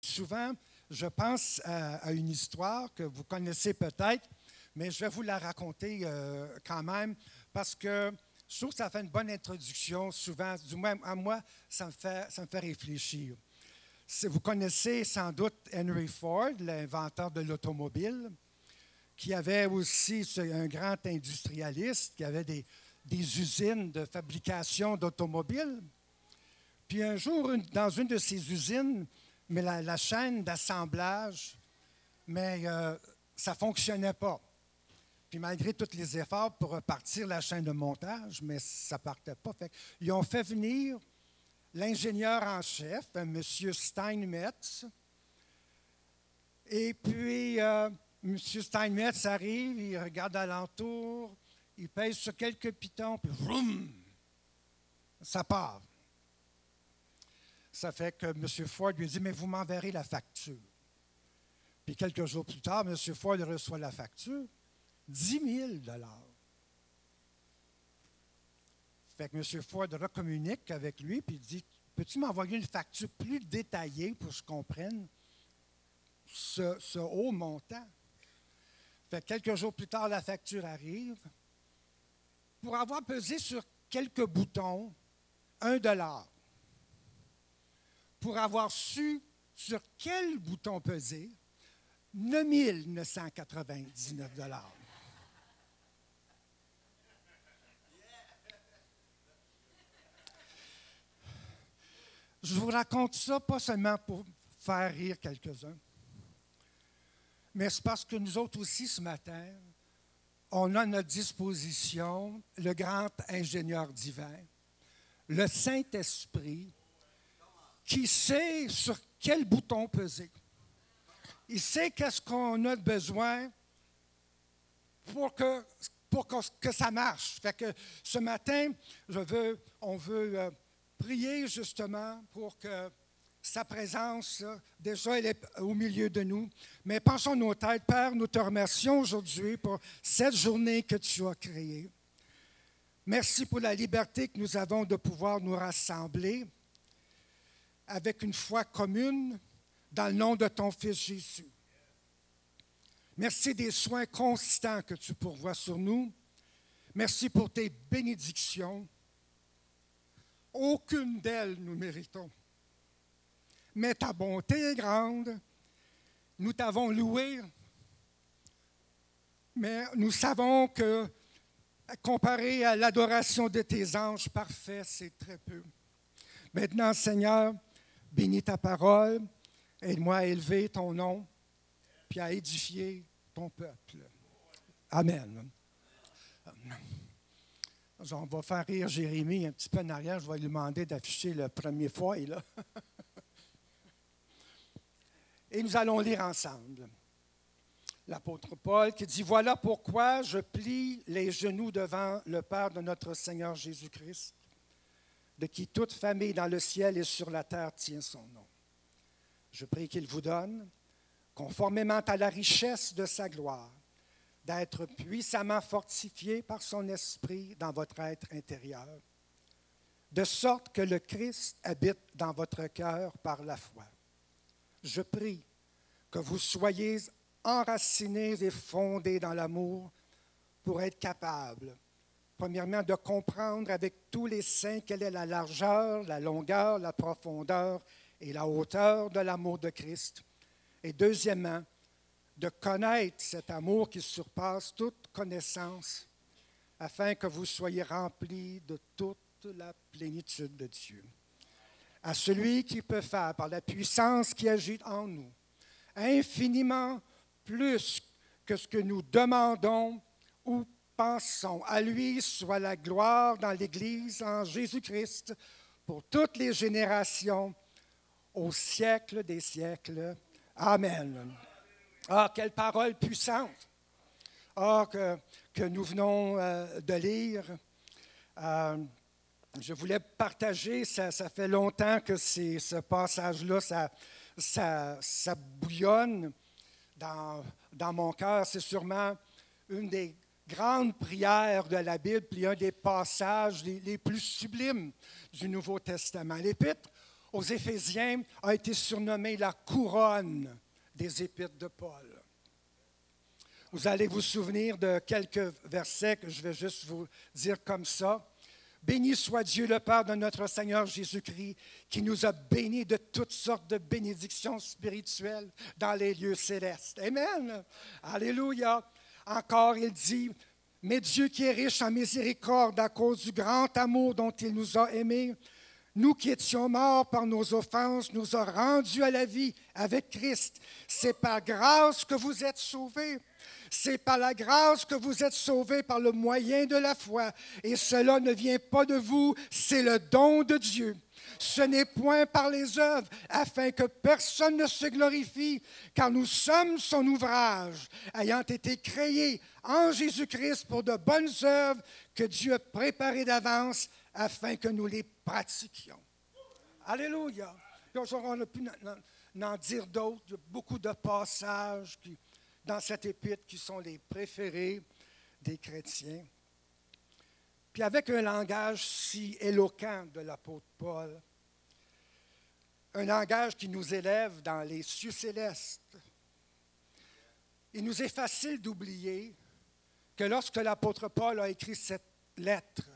Souvent, je pense à, une histoire que vous connaissez peut-être, mais je vais vous la raconter euh, quand même parce que je trouve que ça fait une bonne introduction. Souvent, du moins à moi, ça me fait, réfléchir. Vous connaissez sans doute Henry Ford, l'inventeur de l'automobile, qui avait aussi un grand industrialiste, qui avait des usines de fabrication d'automobiles. Puis un jour, dans une de ces usines, mais la, chaîne d'assemblage, mais euh, ça ne fonctionnait pas. Puis malgré tous les efforts pour repartir la chaîne de montage, mais ça ne partait pas. ils ont fait venir l'ingénieur en chef, un monsieur Steinmetz. Et puis, euh, M. Steinmetz arrive, il regarde alentour, il pèse sur quelques pitons, puis vroom, ça part. Ça fait que M. Ford lui dit, mais vous m'enverrez la facture. Puis quelques jours plus tard, M. Ford reçoit la facture, 10 000 Fait que M. Ford recommunique avec lui, puis dit, peux-tu m'envoyer une facture plus détaillée pour que je comprenne ce, ce haut montant? Fait que quelques jours plus tard, la facture arrive. Pour avoir pesé sur quelques boutons, un dollar pour avoir su sur quel bouton peser 9 999 Je vous raconte ça pas seulement pour faire rire quelques-uns, mais c'est parce que nous autres aussi ce matin, on a à notre disposition le grand ingénieur divin, le Saint-Esprit, qui sait sur quel bouton peser. Il sait qu'est-ce qu'on a besoin pour que, pour que, ça marche. Fait que ce matin, je veux, on veut euh, prier justement pour que sa présence, déjà, elle est au milieu de nous. Mais pensons nos têtes. Père, nous te remercions aujourd'hui pour cette journée que tu as créée. Merci pour la liberté que nous avons de pouvoir nous rassembler avec une foi commune dans le nom de ton Fils Jésus. Merci des soins constants que tu pourvois sur nous. Merci pour tes bénédictions. Aucune d'elles nous méritons. Mais ta bonté est grande. Nous t'avons loué. Mais nous savons que, comparé à l'adoration de tes anges parfaits, c'est très peu. Maintenant, Seigneur, Bénis ta parole. Aide-moi à élever ton nom, puis à édifier ton peuple. Amen. On va faire rire Jérémie un petit peu en arrière. Je vais lui demander d'afficher le premier foyer, là. Et nous allons lire ensemble. L'apôtre Paul qui dit Voilà pourquoi je plie les genoux devant le Père de notre Seigneur Jésus-Christ de qui toute famille dans le ciel et sur la terre tient son nom. Je prie qu'il vous donne, conformément à la richesse de sa gloire, d'être puissamment fortifié par son esprit dans votre être intérieur, de sorte que le Christ habite dans votre cœur par la foi. Je prie que vous soyez enracinés et fondés dans l'amour pour être capables Premièrement, de comprendre avec tous les saints quelle est la largeur, la longueur, la profondeur et la hauteur de l'amour de Christ. Et deuxièmement, de connaître cet amour qui surpasse toute connaissance, afin que vous soyez remplis de toute la plénitude de Dieu. À celui qui peut faire, par la puissance qui agit en nous, infiniment plus que ce que nous demandons ou pensons. À lui soit la gloire dans l'Église en Jésus-Christ pour toutes les générations, au siècle des siècles. Amen. Ah, quelle parole puissante. Ah, que, nous venons euh, de lire. Euh, je voulais partager, ça, ça fait longtemps que ce passage-là, ça, ça, ça, bouillonne dans, dans mon cœur. C'est sûrement une des grande prière de la Bible, puis un des passages les, plus sublimes du Nouveau Testament. L'Épître aux Éphésiens a été surnommée la couronne des épîtres de Paul. Vous allez vous souvenir de quelques versets que je vais juste vous dire comme ça. Béni soit Dieu le Père de notre Seigneur Jésus-Christ, qui nous a bénis de toutes sortes de bénédictions spirituelles dans les lieux célestes. Amen. Alléluia. Encore, il dit, mais Dieu qui est riche en miséricorde à cause du grand amour dont il nous a aimés, nous qui étions morts par nos offenses, nous a rendus à la vie avec Christ. C'est par grâce que vous êtes sauvés. C'est par la grâce que vous êtes sauvés par le moyen de la foi. Et cela ne vient pas de vous, c'est le don de Dieu. Ce n'est point par les œuvres, afin que personne ne se glorifie, car nous sommes son ouvrage, ayant été créés en Jésus-Christ pour de bonnes œuvres que Dieu a préparées d'avance afin que nous les pratiquions. Alléluia. on a pu en dire d'autres, beaucoup de passages qui, dans cette épître qui sont les préférés des chrétiens. Puis avec un langage si éloquent de l'apôtre Paul, un langage qui nous élève dans les cieux célestes, il nous est facile d'oublier que lorsque l'apôtre Paul a écrit cette lettre,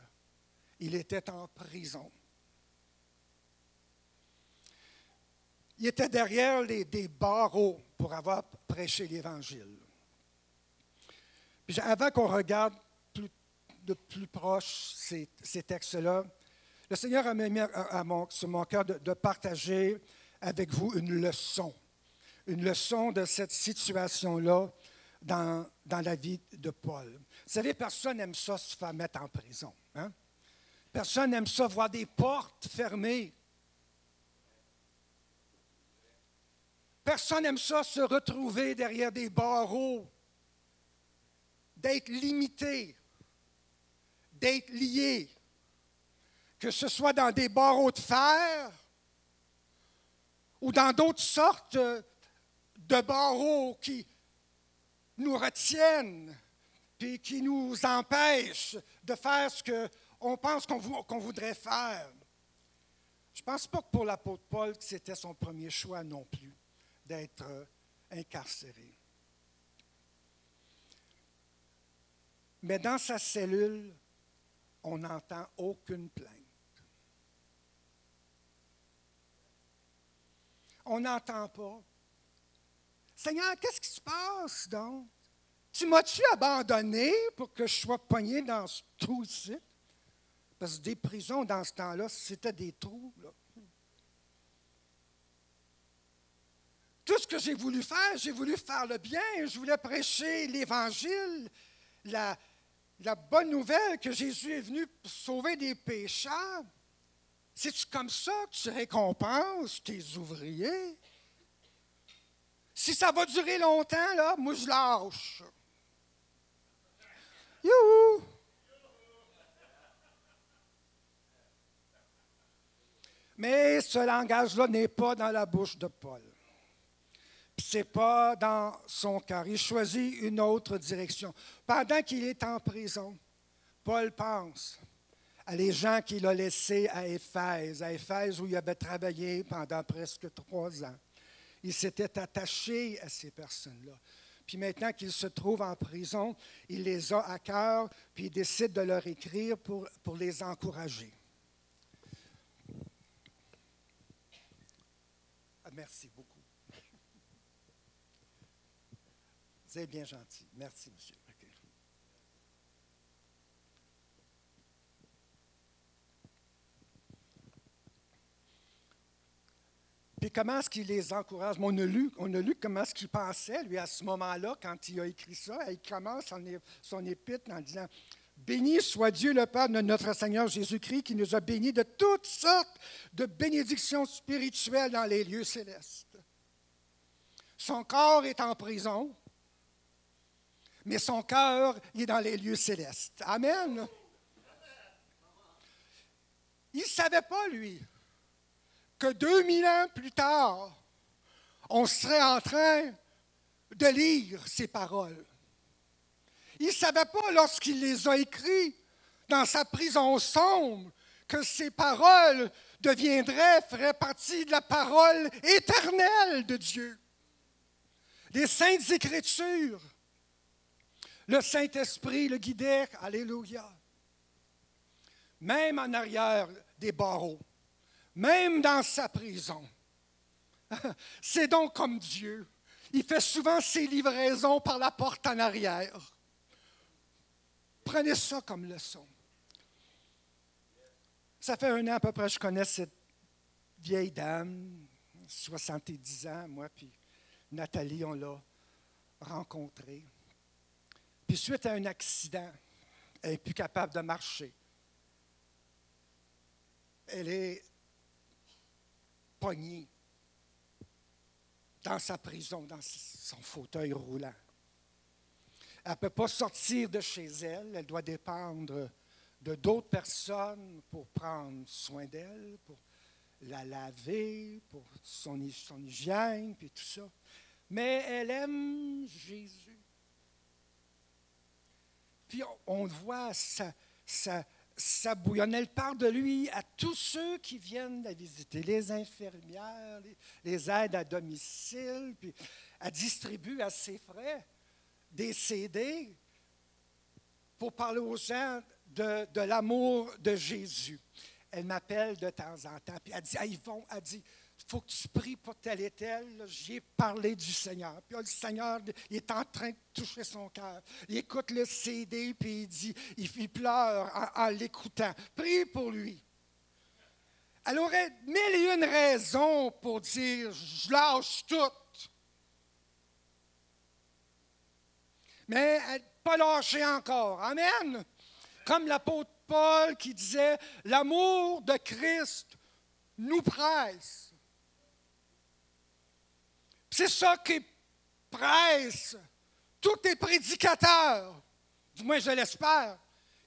il était en prison. Il était derrière des barreaux pour avoir prêché l'Évangile. avant qu'on regarde de plus proche ces, textes-là, le Seigneur a mis à mon, sur mon cœur de, partager avec vous une leçon, une leçon de cette situation-là dans, dans, la vie de Paul. Vous savez, personne n'aime ça se faire mettre en prison. Hein? Personne n'aime ça voir des portes fermées. Personne n'aime ça se retrouver derrière des barreaux, d'être limité, d'être lié, que ce soit dans des barreaux de fer ou dans d'autres sortes de barreaux qui nous retiennent et qui nous empêchent de faire ce que on pense qu'on voudrait faire. Je ne pense pas que pour l'apôtre Paul, c'était son premier choix non plus d'être euh, incarcéré. Mais dans sa cellule, on n'entend aucune plainte. On n'entend pas. Seigneur, qu'est-ce qui se passe donc? Tu m'as-tu abandonné pour que je sois pogné dans ce trou-ci? Parce que des prisons, dans ce temps-là, c'était des trous. Tout ce que j'ai voulu faire, j'ai voulu faire le bien. Je voulais prêcher l'Évangile, la, bonne nouvelle que Jésus est venu pour sauver des pécheurs. C'est-tu comme ça que tu récompenses tes ouvriers? Si ça va durer longtemps, là, moi je lâche. Youhou! Mais ce langage-là n'est pas dans la bouche de Paul. Ce n'est pas dans son cœur. Il choisit une autre direction. Pendant qu'il est en prison, Paul pense à les gens qu'il a laissés à Éphèse, à Éphèse où il avait travaillé pendant presque trois ans. Il s'était attaché à ces personnes-là. Puis maintenant qu'il se trouve en prison, il les a à cœur, puis il décide de leur écrire pour, pour les encourager. Merci beaucoup. Vous êtes bien gentil. Merci, monsieur. Puis comment est-ce qu'il les encourage? On a lu, on a lu comment est-ce qu'il pensait, lui, à ce moment-là, quand il a écrit ça. Il commence son, son épître en disant Béni soit Dieu le Père de notre Seigneur Jésus-Christ qui nous a bénis de toutes sortes de bénédictions spirituelles dans les lieux célestes. Son corps est en prison, mais son cœur est dans les lieux célestes. Amen. Il ne savait pas, lui, que 2000 ans plus tard, on serait en train de lire ces paroles. Il ne savait pas lorsqu'il les a écrits dans sa prison sombre que ces paroles deviendrait, ferait partie de la parole éternelle de Dieu. Les saintes écritures. Le Saint-Esprit le guidait, alléluia. Même en arrière des barreaux, même dans sa prison. C'est donc comme Dieu. Il fait souvent ses livraisons par la porte en arrière. Prenez ça comme leçon. Ça fait un an à peu près que je connais cette vieille dame, 70 ans, moi, puis Nathalie, on l'a rencontrée. Puis suite à un accident, elle n'est plus capable de marcher. Elle est poignée dans sa prison, dans son fauteuil roulant. Elle ne peut pas sortir de chez elle, elle doit dépendre de d'autres personnes pour prendre soin d'elle, pour la laver, pour son, son hygiène, puis tout ça. Mais elle aime Jésus. Puis on, voit ça, ça, ça bouillonne. Elle parle de lui à tous ceux qui viennent la visiter, les infirmières, les, aides à domicile, puis elle distribue à ses frais des CD pour parler aux gens de, l'amour de Jésus. Elle m'appelle de temps en temps, puis elle dit, ah, Yvon, elle dit, faut que tu pries pour tel et tel. J'ai parlé du Seigneur. Puis le Seigneur, il est en train de toucher son cœur. Il écoute le CD, puis il dit, il, pleure en, l'écoutant. Prie pour lui. Elle aurait mille et une raisons pour dire, je lâche tout. Mais elle pas lâché encore. Amen. Comme l'apôtre Paul qui disait, l'amour de Christ nous presse. C'est ça qui presse tous les prédicateurs, du moins je l'espère,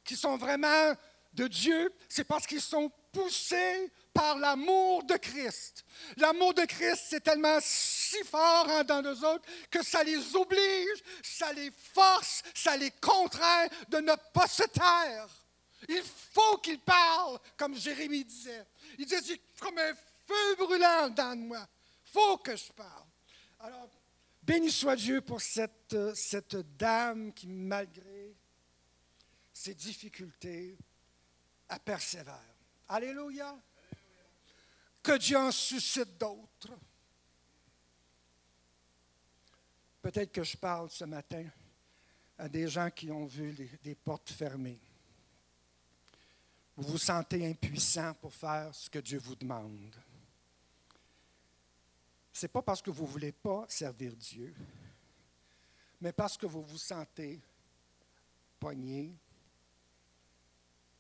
qui sont vraiment de Dieu, c'est parce qu'ils sont poussés par l'amour de Christ. L'amour de Christ, c'est tellement si fort en dans nous autres que ça les oblige, ça les force, ça les contraint de ne pas se taire. Il faut qu'ils parlent, comme Jérémie disait. Il disait, comme un feu brûlant dans moi. Il faut que je parle. Alors, béni soit Dieu pour cette, cette dame qui, malgré ses difficultés, a persévère. Alléluia. Que Dieu en suscite d'autres. Peut-être que je parle ce matin à des gens qui ont vu des portes fermées. Vous vous sentez impuissant pour faire ce que Dieu vous demande. N'est pas parce que vous ne voulez pas servir Dieu, mais parce que vous vous sentez poigné,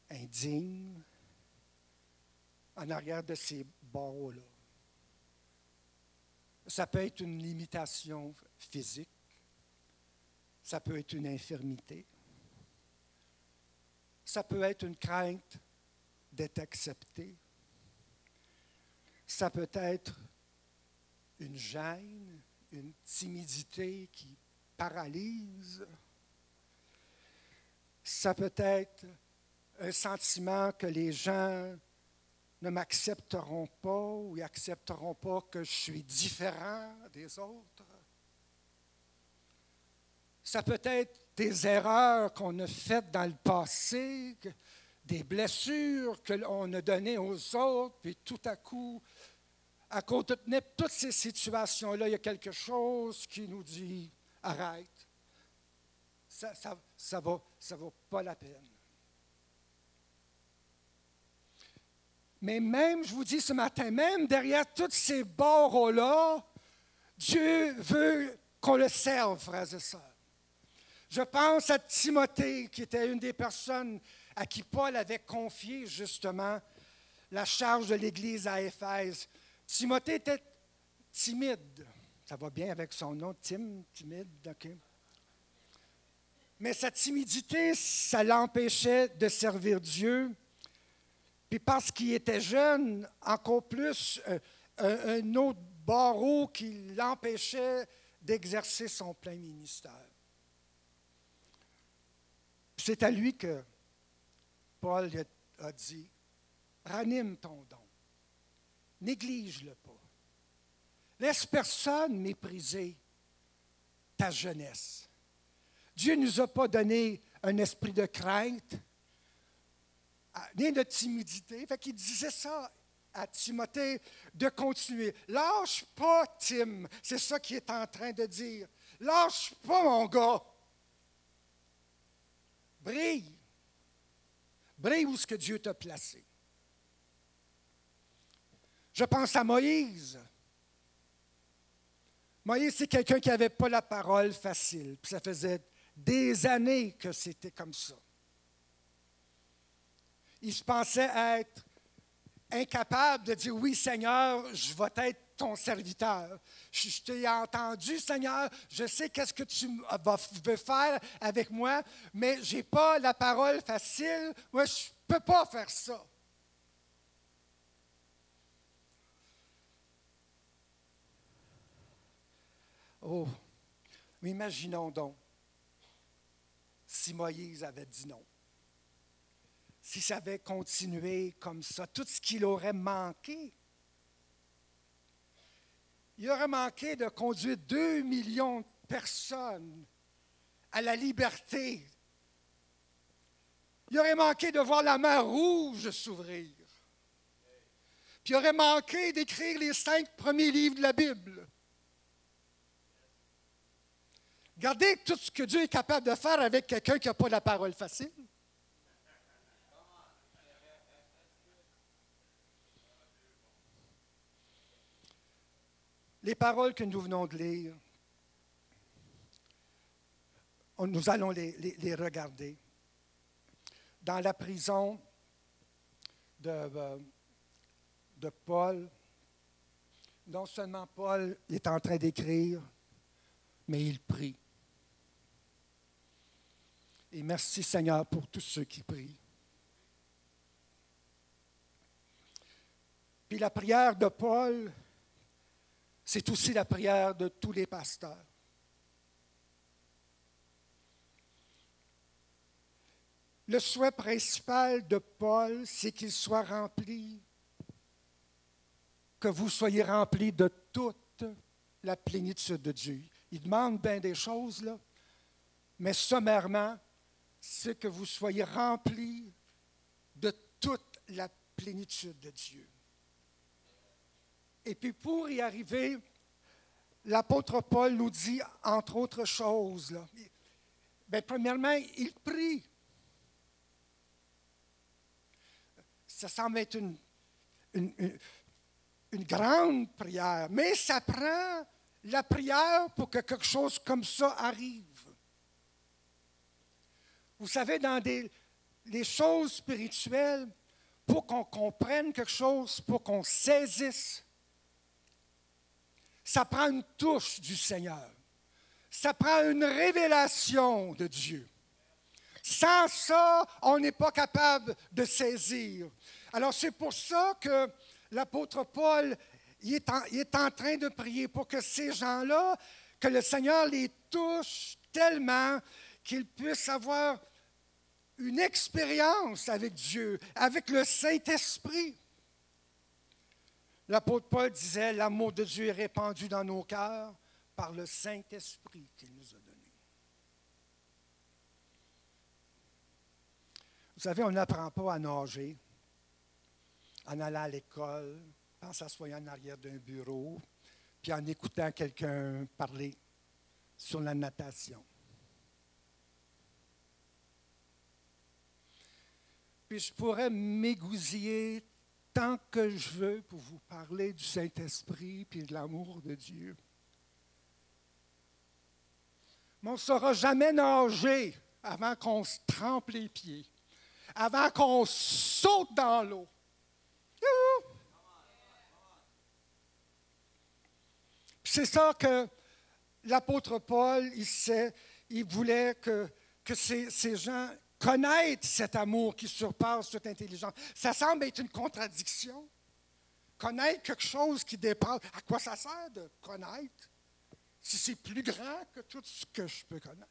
indigne, en arrière de ces barreaux-là. Ça peut être une limitation physique, ça peut être une infirmité, ça peut être une crainte d'être accepté, ça peut être une gêne, une timidité qui paralyse, ça peut être un sentiment que les gens ne m'accepteront pas ou n'accepteront pas que je suis différent des autres. Ça peut être des erreurs qu'on a faites dans le passé, des blessures qu'on a données aux autres, puis tout à coup, à de toutes ces situations-là, il y a quelque chose qui nous dit arrête. Ça ne ça, va, ça vaut pas la peine. Mais même, je vous dis ce matin, même derrière tous ces barreaux-là, Dieu veut qu'on le serve, frères et sœurs. Je pense à Timothée, qui était une des personnes à qui Paul avait confié justement la charge de l'Église à Éphèse. Timothée était timide. Ça va bien avec son nom, Tim, timide, OK. Mais sa timidité, ça l'empêchait de servir Dieu puis parce qu'il était jeune, encore plus, euh, un, autre barreau qui l'empêchait d'exercer son plein ministère. C'est à lui que Paul a dit, ranime ton don. Néglige-le pas. Laisse personne mépriser ta jeunesse. Dieu ne nous a pas donné un esprit de crainte, ni de timidité. Fait qu'il disait ça à Timothée de continuer. Lâche pas, Tim. C'est ça qu'il est en train de dire. Lâche pas, mon gars. Brille. Brille où ce que Dieu t'a placé. Je pense à Moïse. Moïse, c'est quelqu'un qui n'avait pas la parole facile. Puis ça faisait des années que c'était comme ça. Il se pensait être incapable de dire oui, Seigneur, je vais être ton serviteur. Je, t'ai entendu, Seigneur, je sais qu'est-ce que tu veux faire avec moi, mais je n'ai pas la parole facile. Moi, je ne peux pas faire ça. Oh, mais imaginons donc si Moïse avait dit non. Si ça avait continué comme ça, tout ce qu'il aurait manqué. Il aurait manqué de conduire deux millions de personnes à la liberté. Il aurait manqué de voir la mer rouge s'ouvrir. Puis il aurait manqué d'écrire les cinq premiers livres de la Bible. Regardez tout ce que Dieu est capable de faire avec quelqu'un qui n'a pas la parole facile. Les paroles que nous venons de lire, nous allons les, regarder. Dans la prison de, euh, de Paul, non seulement Paul est en train d'écrire, mais il prie. Et merci Seigneur pour tous ceux qui prient. Puis la prière de Paul, c'est aussi la prière de tous les pasteurs. Le souhait principal de Paul, c'est qu'il soit rempli, que vous soyez remplis de toute la plénitude de Dieu. Il demande bien des choses, là, mais sommairement, c'est que vous soyez remplis de toute la plénitude de Dieu. Et puis pour y arriver, l'apôtre Paul nous dit, entre autres choses, là, bien, premièrement, il prie. Ça semble être une grande prière, mais ça prend la prière pour que quelque chose comme ça arrive. Vous savez, dans des, les choses spirituelles, pour qu'on comprenne quelque chose, pour qu'on saisisse, ça prend une touche du Seigneur. Ça prend une révélation de Dieu. Sans ça, on n'est pas capable de saisir. Alors c'est pour ça que l'apôtre Paul il est, en, il est en train de prier pour que ces gens-là, que le Seigneur les touche tellement qu'ils puissent avoir une expérience avec Dieu, avec le Saint-Esprit. L'apôtre Paul disait, l'amour de Dieu est répandu dans nos cœurs par le Saint-Esprit qu'il nous a donné. Vous savez, on n'apprend pas à nager en allant à l'école, en s'assoyant en arrière d'un bureau, puis en écoutant quelqu'un parler sur la natation. Puis je pourrais m'égousiller tant que je veux pour vous parler du Saint-Esprit puis de l'amour de Dieu. Mais on ne saura jamais nager avant qu'on se trempe les pieds, avant qu'on saute dans l'eau. C'est ça que l'apôtre Paul, il sait, il voulait que, ces gens connaissent cet amour qui surpasse toute intelligence. Ça semble être une contradiction. Connaître quelque chose qui dépasse, à quoi ça sert de connaître si c'est plus grand que tout ce que je peux connaître?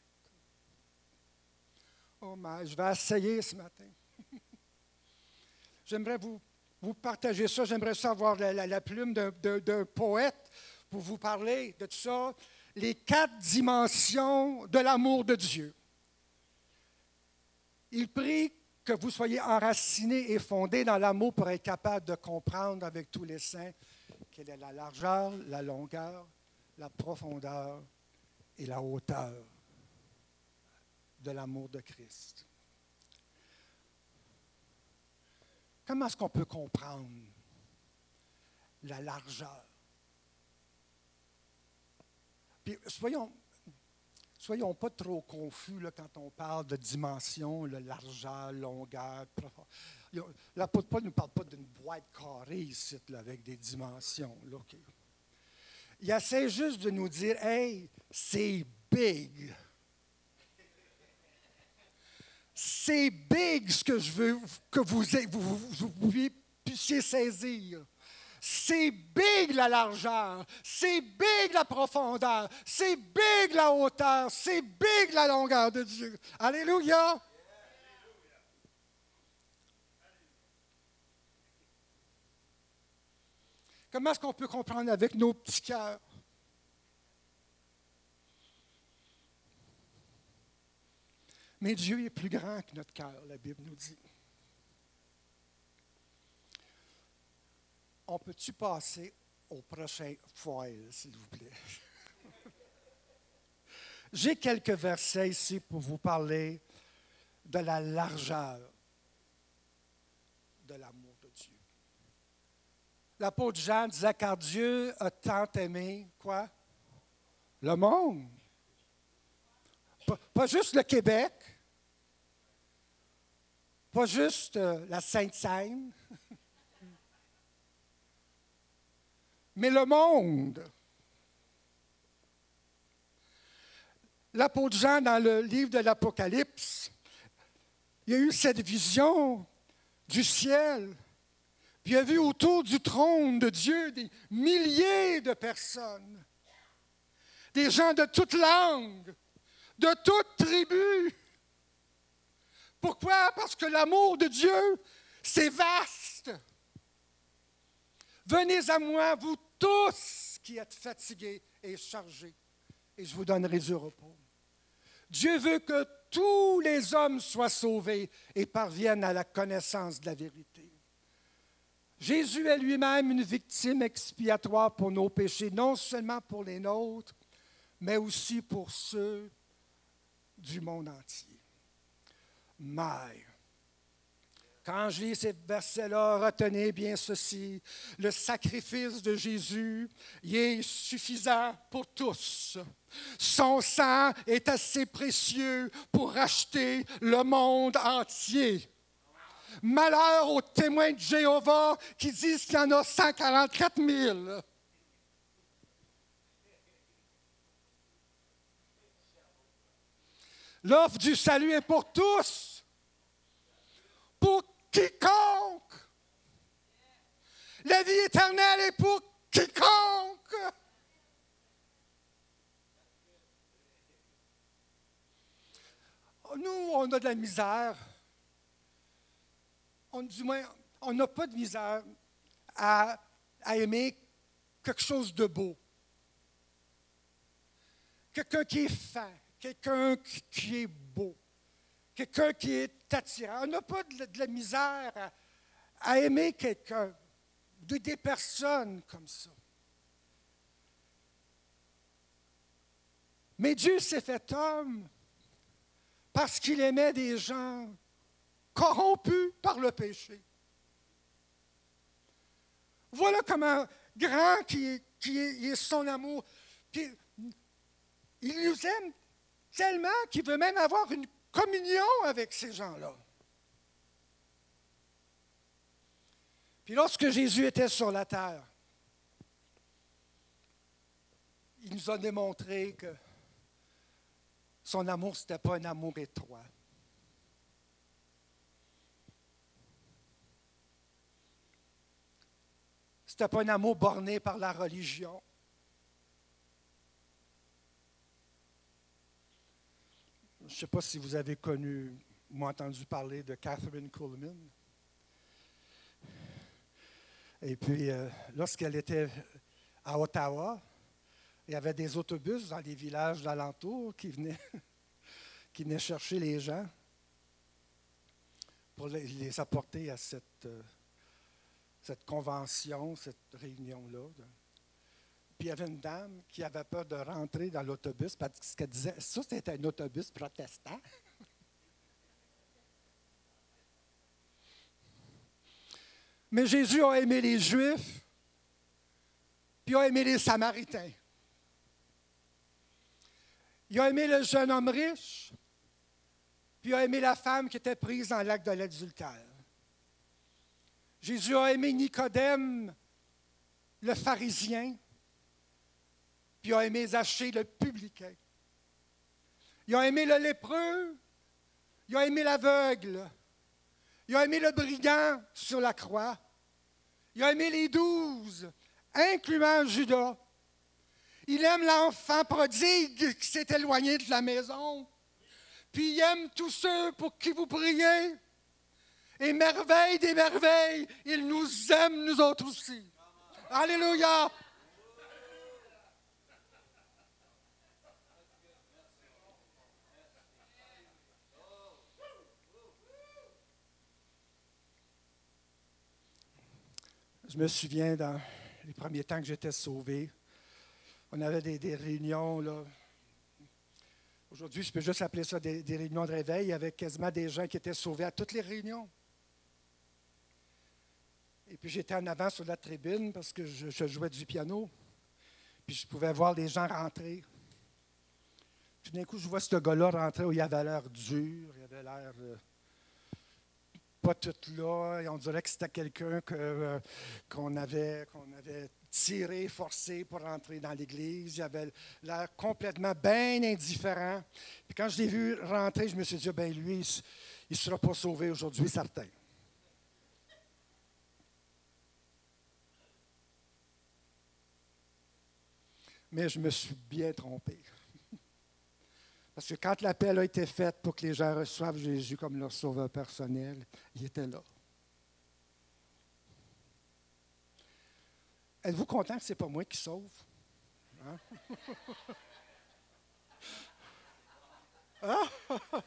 Oh, mais je vais essayer ce matin. J'aimerais vous, vous partager ça. J'aimerais savoir la, la, plume d'un poète pour vous parler de tout ça. Les quatre dimensions de l'amour de Dieu. Il prie que vous soyez enracinés et fondés dans l'amour pour être capable de comprendre avec tous les saints quelle est la largeur, la longueur, la profondeur et la hauteur de l'amour de Christ. Comment est-ce qu'on peut comprendre la largeur? Puis, soyons, soyons pas trop confus là, quand on parle de dimension, la largeur, longueur. L'apôtre Paul ne nous parle pas d'une boîte carrée ici, avec des dimensions. Là, Il essaie juste de nous dire Hey, c'est big. C'est big ce que je veux que vous, vous, puissiez saisir. C'est big la largeur, c'est big la profondeur, c'est big la hauteur, c'est big la longueur de Dieu. Alléluia. Comment est-ce qu'on peut comprendre avec nos petits cœurs? Mais Dieu est plus grand que notre cœur, la Bible nous dit. On peut-tu passer au prochain foil, s'il vous plaît? J'ai quelques versets ici pour vous parler de la largeur de l'amour de Dieu. L'apôtre Jean disait car Dieu a tant aimé quoi? Le monde. pas juste le Québec, pas juste euh, la Sainte-Seine, mais le monde. L'apôtre Jean, dans le livre de l'Apocalypse, il a eu cette vision du ciel. Puis il a vu autour du trône de Dieu des milliers de personnes, des gens de toutes langues, de toutes tribus, pourquoi? Parce que l'amour de Dieu, c'est vaste. Venez à moi, vous tous qui êtes fatigués et chargés, et je vous donnerai du repos. Dieu veut que tous les hommes soient sauvés et parviennent à la connaissance de la vérité. Jésus est lui-même une victime expiatoire pour nos péchés, non seulement pour les nôtres, mais aussi pour ceux du monde entier. My. Quand je lis ces versets-là, retenez bien ceci. Le sacrifice de Jésus est suffisant pour tous. Son sang est assez précieux pour racheter le monde entier. Malheur aux témoins de Jéhovah qui disent qu'il y en a 144 000. L'offre du salut est pour tous. Pour quiconque. La vie éternelle est pour quiconque. Nous, on a de la misère. On, du moins, on n'a pas de misère à, à aimer quelque chose de beau. Quelqu'un qui est fin quelqu'un qui est beau, quelqu'un qui est attirant. On n'a pas de, la misère à, aimer quelqu'un, de, des personnes comme ça. Mais Dieu s'est fait homme parce qu'il aimait des gens corrompus par le péché. Voilà comment grand est, qui est, son amour. il nous aime tellement qu'il veut même avoir une communion avec ces gens-là. Puis lorsque Jésus était sur la terre, il nous a démontré que son amour, ce n'était pas un amour étroit. Ce n'était pas un amour borné par la religion. Je ne sais pas si vous avez connu ou entendu parler de Catherine Coleman. Et puis, euh, lorsqu'elle était à Ottawa, il y avait des autobus dans les villages d'alentour qui venaient, qui venaient chercher les gens pour les, apporter à cette, euh, cette convention, cette réunion-là. Puis il y avait une dame qui avait peur de rentrer dans l'autobus parce qu'elle disait ça, c'était un autobus protestant. Mais Jésus a aimé les Juifs, puis a aimé les Samaritains. Il a aimé le jeune homme riche, puis a aimé la femme qui était prise dans l'acte de l'adultère. Jésus a aimé Nicodème, le pharisien, puis il a aimé Zachée, le publicain. Il a aimé le lépreux, il a aimé l'aveugle, il a aimé le brigand sur la croix, il a aimé les douze, incluant Judas. Il aime l'enfant prodigue qui s'est éloigné de la maison. Puis il aime tous ceux pour qui vous priez. Et merveille des merveilles, il nous aime nous autres aussi. Alléluia. Je me souviens dans les premiers temps que j'étais sauvé, on avait des, réunions. Là. Aujourd'hui, je peux juste appeler ça des, réunions de réveil avec quasiment des gens qui étaient sauvés à toutes les réunions. Et puis j'étais en avant sur la tribune parce que je, jouais du piano. Puis je pouvais voir les gens rentrer. Puis d'un coup, je vois ce gars-là rentrer où il avait l'air dur, il avait l'air. Euh, pas tout là. Et on dirait que c'était quelqu'un euh, qu'on avait, qu'on avait tiré, forcé pour rentrer dans l'église. Il avait l'air complètement bien indifférent. Puis quand je l'ai vu rentrer, je me suis dit, ben lui, il ne sera pas sauvé aujourd'hui, certain. Mais je me suis bien trompé. Parce que quand l'appel a été fait pour que les gens reçoivent Jésus comme leur sauveur personnel, il était là. Êtes-vous content que ce n'est pas moi qui sauve? Hein? Hein?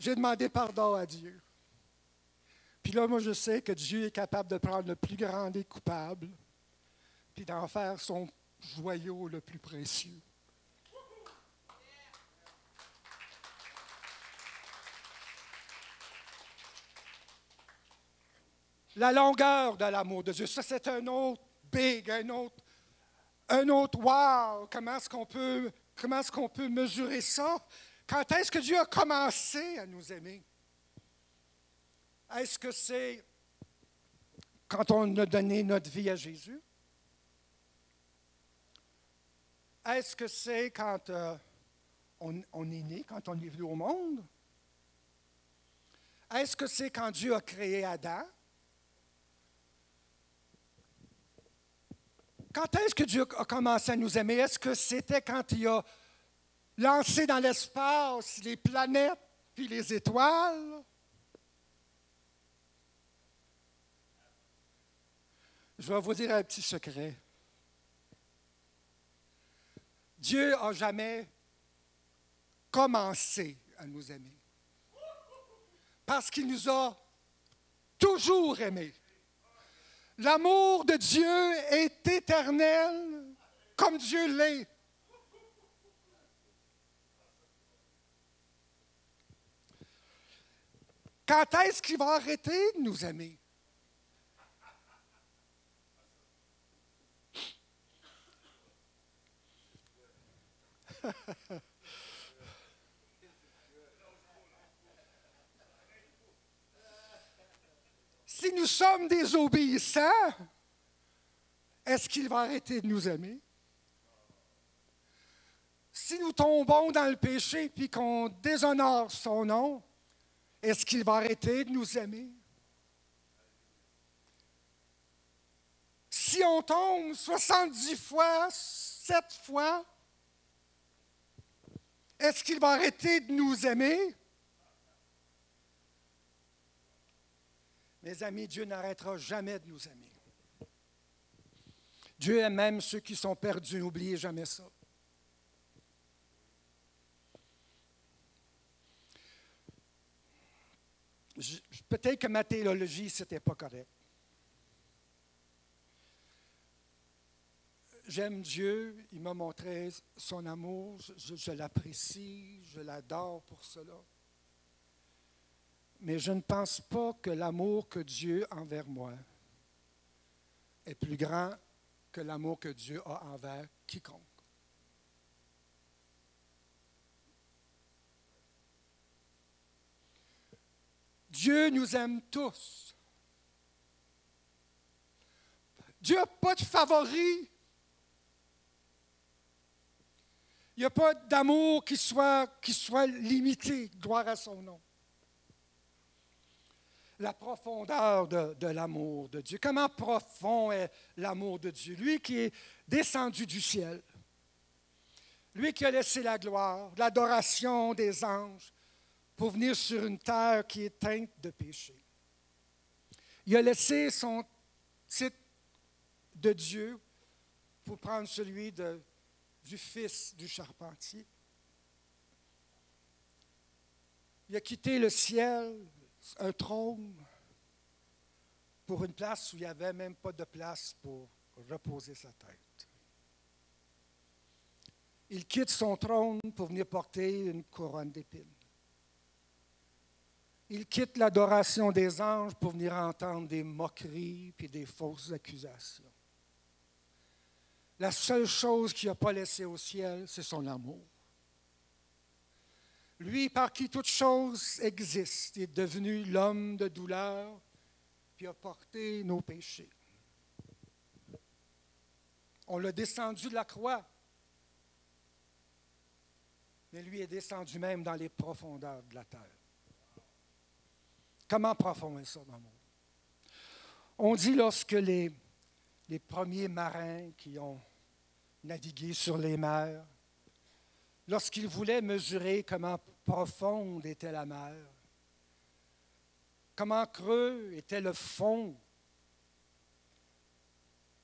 J'ai demandé pardon à Dieu. Puis là, moi, je sais que Dieu est capable de prendre le plus grand des coupables, puis d'en faire son joyau le plus précieux. La longueur de l'amour de Dieu, ça c'est un autre big, un autre, un autre wow. Comment est-ce qu'on peut, comment est-ce qu'on peut mesurer ça? Quand est-ce que Dieu a commencé à nous aimer? Est-ce que c'est quand on a donné notre vie à Jésus? Est-ce que c'est quand euh, on, est né, quand on est venu au monde? Est-ce que c'est quand Dieu a créé Adam? Quand est-ce que Dieu a commencé à nous aimer? Est-ce que c'était quand il a lancé dans l'espace les planètes puis les étoiles? Je vais vous dire un petit secret. Dieu n'a jamais commencé à nous aimer. Parce qu'il nous a toujours aimés. L'amour de Dieu est éternel comme Dieu l'est. Quand est-ce qu'il va arrêter de nous aimer? si nous sommes désobéissants, est-ce qu'il va arrêter de nous aimer? Si nous tombons dans le péché puis qu'on déshonore son nom, est-ce qu'il va arrêter de nous aimer? Si on tombe 70 fois, 7 fois, est-ce qu'il va arrêter de nous aimer? Mes amis, Dieu n'arrêtera jamais de nous aimer. Dieu aime même ceux qui sont perdus. N'oubliez jamais ça. Peut-être que ma théologie, ce n'était pas correct. J'aime Dieu, il m'a montré son amour, je, l'apprécie, je l'adore pour cela. Mais je ne pense pas que l'amour que Dieu a envers moi est plus grand que l'amour que Dieu a envers quiconque. Dieu nous aime tous. Dieu n'a pas de favoris. Il n'y a pas d'amour qui soit, limité, gloire à son nom. La profondeur de, de l'amour de Dieu. Comment profond est l'amour de Dieu? Lui qui est descendu du ciel, lui qui a laissé la gloire, l'adoration des anges, pour venir sur une terre qui est teinte de péché. Il a laissé son titre de Dieu pour prendre celui de, du fils du charpentier. Il a quitté le ciel, un trône, pour une place où il n'y avait même pas de place pour reposer sa tête. Il quitte son trône pour venir porter une couronne d'épines. Il quitte l'adoration des anges pour venir entendre des moqueries et des fausses accusations. La seule chose qu'il n'a pas laissée au ciel, c'est son amour. Lui, par qui toute chose existe, est devenu l'homme de douleur, puis a porté nos péchés. On l'a descendu de la croix, mais lui est descendu même dans les profondeurs de la terre. Comment profond est ça l'amour? On dit lorsque les, les premiers marins qui ont navigué sur les mers, lorsqu'ils voulaient mesurer comment profonde était la mer, comment creux était le fond,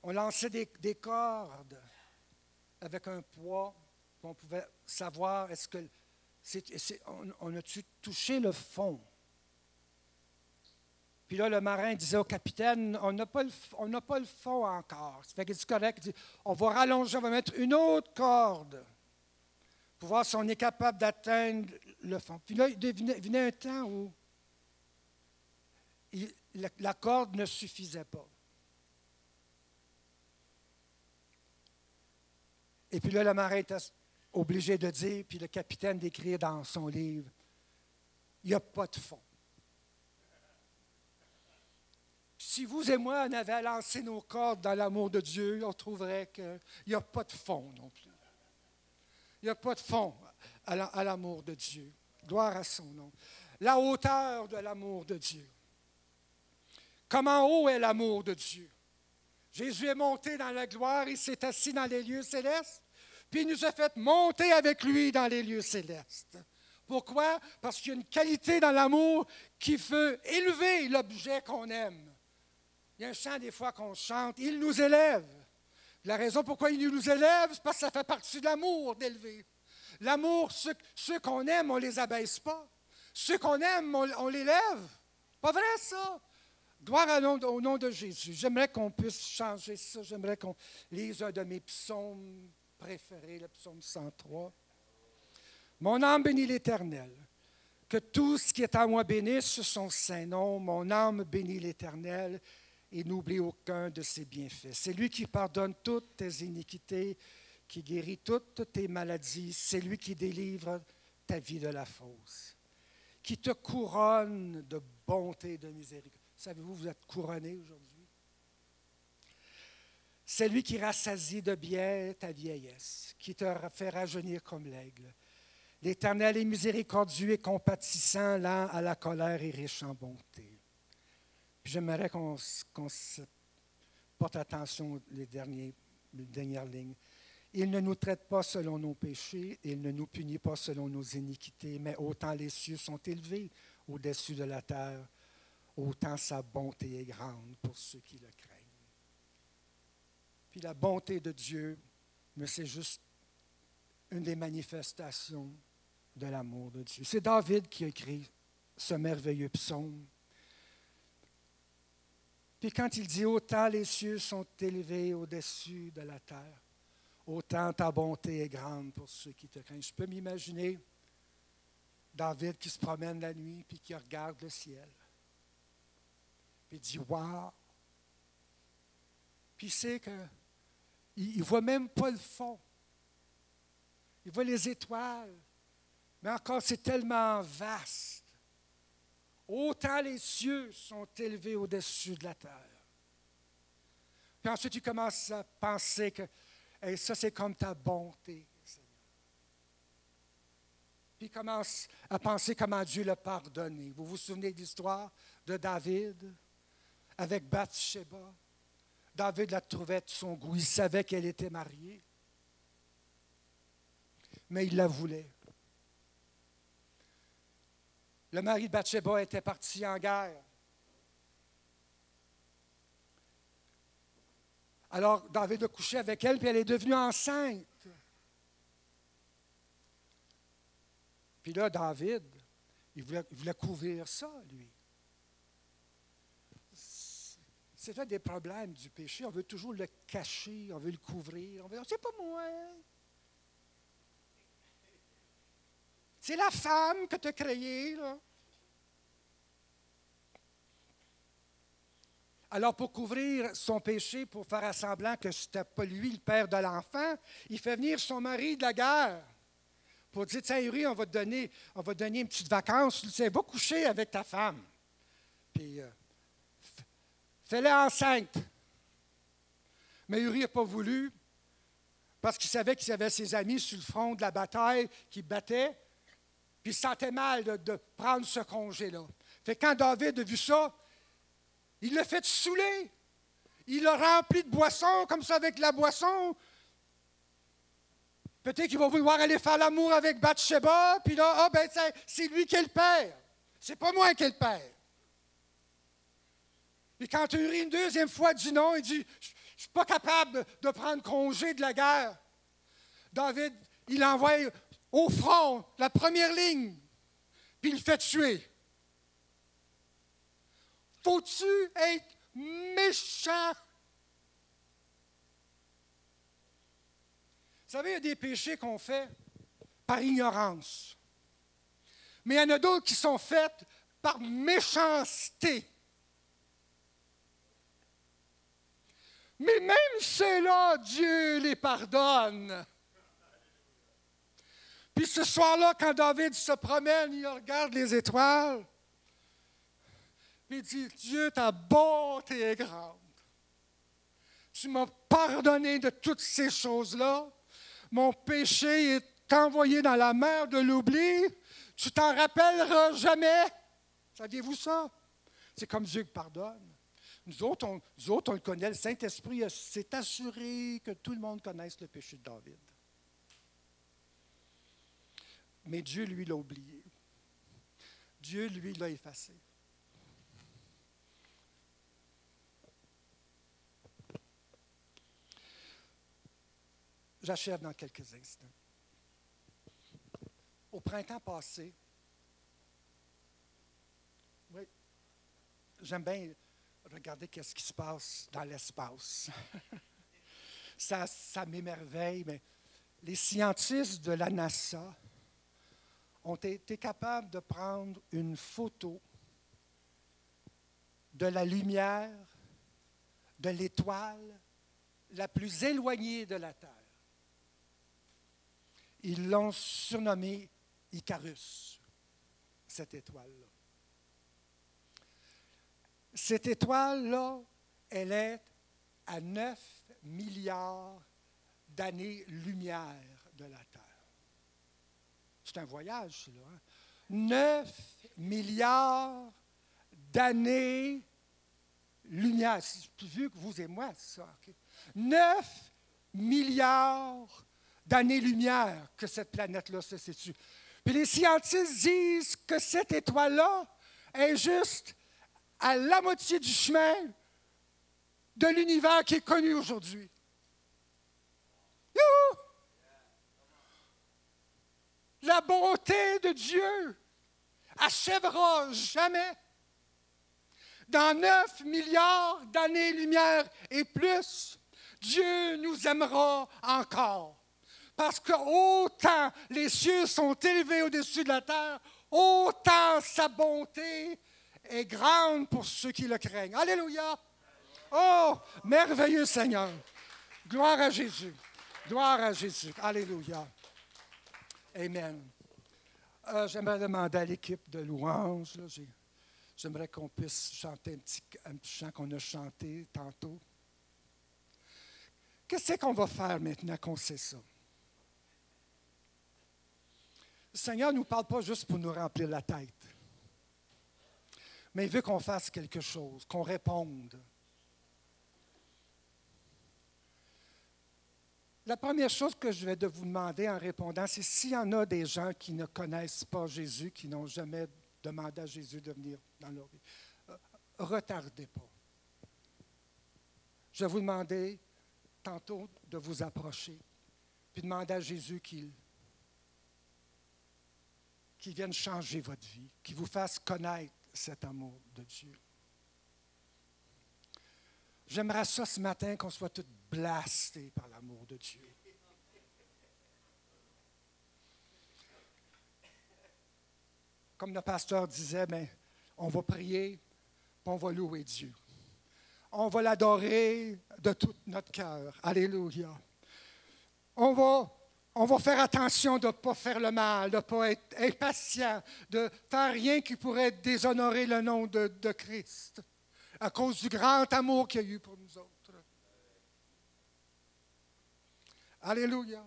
on lançait des, des cordes avec un poids, on pouvait savoir est-ce que on, on a-tu touché le fond? Puis là, le marin disait au capitaine, on n'a pas, le, pas fond encore. Ça fait que c'est correct. Il dit, on va rallonger, on va mettre une autre corde pour voir si on est capable d'atteindre le fond. Puis là, il venait, un temps où la, corde ne suffisait pas. Et puis là, le marin était obligé de dire, puis le capitaine d'écrire dans son livre, il n'y a pas de fond si vous et moi, on avait lancé nos cordes dans l'amour de Dieu, on trouverait qu'il n'y a pas de fond non plus. Il n'y a pas de fond à l'amour de Dieu. Gloire à son nom. La hauteur de l'amour de Dieu. Comment haut est l'amour de Dieu? Jésus est monté dans la gloire, il s'est assis dans les lieux célestes, puis il nous a fait monter avec lui dans les lieux célestes. Pourquoi? Parce qu'il y a une qualité dans l'amour qui veut élever l'objet qu'on aime. Il y a un chant des fois qu'on chante, il nous élève. La raison pourquoi il nous élève, c'est parce que ça fait partie de l'amour d'élever. L'amour, ceux, qu'on aime, on ne les abaisse pas. Ceux qu'on aime, on, les lève. Pas vrai ça? Gloire au nom de Jésus. J'aimerais qu'on puisse changer ça. J'aimerais qu'on lise un de mes psaumes préférés, le psaume 103. Mon âme bénit l'Éternel. Que tout ce qui est à moi bénisse son saint nom. Mon âme bénit l'Éternel et n'oublie aucun de ses bienfaits. C'est lui qui pardonne toutes tes iniquités, qui guérit toutes tes maladies. C'est lui qui délivre ta vie de la fausse, qui te couronne de bonté et de miséricorde. Savez-vous, vous êtes couronné aujourd'hui? C'est lui qui rassasie de bien ta vieillesse, qui te fait rajeunir comme l'aigle. L'Éternel est miséricordieux et compatissant, lent à la colère et riche en bonté. J'aimerais qu'on porte attention les, derniers, les dernières lignes. Il ne nous traite pas selon nos péchés, il ne nous punit pas selon nos iniquités, mais autant les cieux sont élevés au-dessus de la terre, autant sa bonté est grande pour ceux qui le craignent. Puis la bonté de Dieu, mais c'est juste une des manifestations de l'amour de Dieu. C'est David qui a écrit ce merveilleux psaume. Puis quand il dit Autant les cieux sont élevés au-dessus de la terre, autant ta bonté est grande pour ceux qui te craignent. Je peux m'imaginer David qui se promène la nuit puis qui regarde le ciel. Puis dit Waouh! Puis il sait que il ne voit même pas le fond. Il voit les étoiles. Mais encore, c'est tellement vaste. Autant les cieux sont élevés au-dessus de la terre. Puis ensuite, il commence à penser que ça, c'est comme ta bonté, Seigneur. Puis commence à penser comment Dieu l'a pardonné. Vous vous souvenez de l'histoire de David avec Bathsheba? David la trouvait de son goût. Il savait qu'elle était mariée. Mais il la voulait. Le mari de Bathsheba était parti en guerre. Alors David a couché avec elle, puis elle est devenue enceinte. Puis là, David, il voulait, couvrir ça, lui. C'est un des problèmes du péché. On veut toujours le cacher, on veut le couvrir. On veut dire, c'est pas moi. C'est la femme que tu as créée, là. Alors, pour couvrir son péché, pour faire semblant que ce n'était pas lui le père de l'enfant, il fait venir son mari de la guerre pour dire Tiens, Uri, on va te donner, on va donner une petite vacance. Tu va coucher avec ta femme. Puis, euh, fais-la enceinte. Mais Uri n'a pas voulu parce qu'il savait qu'il avait ses amis sur le front de la bataille qui battaient. Puis il sentait mal de, prendre ce congé-là. Fait quand David a vu ça, il l'a fait saouler. Il l'a rempli de boissons, comme ça, avec la boisson. Peut-être qu'il va vouloir aller faire l'amour avec Bathsheba, puis là, ah ben, c'est lui qui est le père. C'est pas moi qui est le père. Et quand Uri une deuxième fois dit non, il dit Je ne suis pas capable de prendre congé de la guerre. David, il envoie au front la première ligne, puis il le fait tuer. Faut-tu être méchant? Vous savez, il y a des péchés qu'on fait par ignorance. Mais il y en a d'autres qui sont faits par méchanceté. Mais même ceux-là, Dieu les pardonne. Puis ce soir-là, quand David se promène, il regarde les étoiles. Il dit, Dieu, ta bonté est grande. Tu m'as pardonné de toutes ces choses-là. Mon péché est envoyé dans la mer de l'oubli. Tu t'en rappelleras jamais. Saviez-vous ça? C'est comme Dieu qui pardonne. Nous autres, nous autres, on le connaît. Le Saint-Esprit s'est assuré que tout le monde connaisse le péché de David. Mais Dieu, lui, l'a oublié. Dieu, lui, l'a effacé. J'achève dans quelques instants. Au printemps passé, oui, j'aime bien regarder qu'est-ce qui se passe dans l'espace. ça ça m'émerveille, mais les scientifiques de la NASA ont été capables de prendre une photo de la lumière de l'étoile la plus éloignée de la Terre. Ils l'ont surnommé Icarus, cette étoile-là. Cette étoile-là, elle est à 9 milliards d'années-lumière de la Terre. C'est un voyage, là. 9 hein. milliards d'années-lumière. C'est plus vieux que vous et moi, ça. 9 milliards d'années-lumière que cette planète-là se situe. Puis les scientifiques disent que cette étoile-là est juste à la moitié du chemin de l'univers qui est connu aujourd'hui. La bonté de Dieu achèvera jamais. Dans 9 milliards d'années-lumière et plus, Dieu nous aimera encore. Parce que autant les cieux sont élevés au-dessus de la terre, autant sa bonté est grande pour ceux qui le craignent. Alléluia. Oh, merveilleux Seigneur. Gloire à Jésus. Gloire à Jésus. Alléluia. Amen. Euh, j'aimerais demander à l'équipe de louange, j'aimerais qu'on puisse chanter un petit, un petit chant qu'on a chanté tantôt. Qu'est-ce qu'on va faire maintenant qu'on sait ça? Le Seigneur ne nous parle pas juste pour nous remplir la tête, mais il veut qu'on fasse quelque chose, qu'on réponde. La première chose que je vais de vous demander en répondant, c'est s'il y en a des gens qui ne connaissent pas Jésus, qui n'ont jamais demandé à Jésus de venir dans leur vie, euh, retardez pas. Je vais vous demander tantôt de vous approcher, puis demander à Jésus qu'il vienne changer votre vie, qu'il vous fasse connaître cet amour de Dieu. J'aimerais ça ce matin qu'on soit tous blastés par l'amour de Dieu. Comme le pasteur disait, ben, on va prier, on va louer Dieu. On va l'adorer de tout notre cœur. Alléluia. On va, faire attention de ne pas faire le mal, de ne pas être impatient, de faire rien qui pourrait déshonorer le nom de, de Christ à cause du grand amour qu'il y a eu pour nous autres. Alléluia.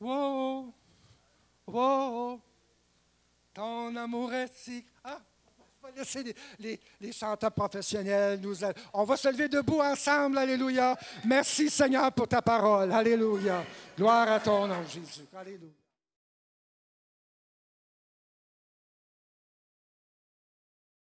Wow, wow, ton amour est si... Ah, on va laisser les, les, chanteurs professionnels nous... On va se lever debout ensemble, Alléluia. Merci Seigneur pour ta parole. Alléluia. Gloire à ton nom, Jésus. Alléluia.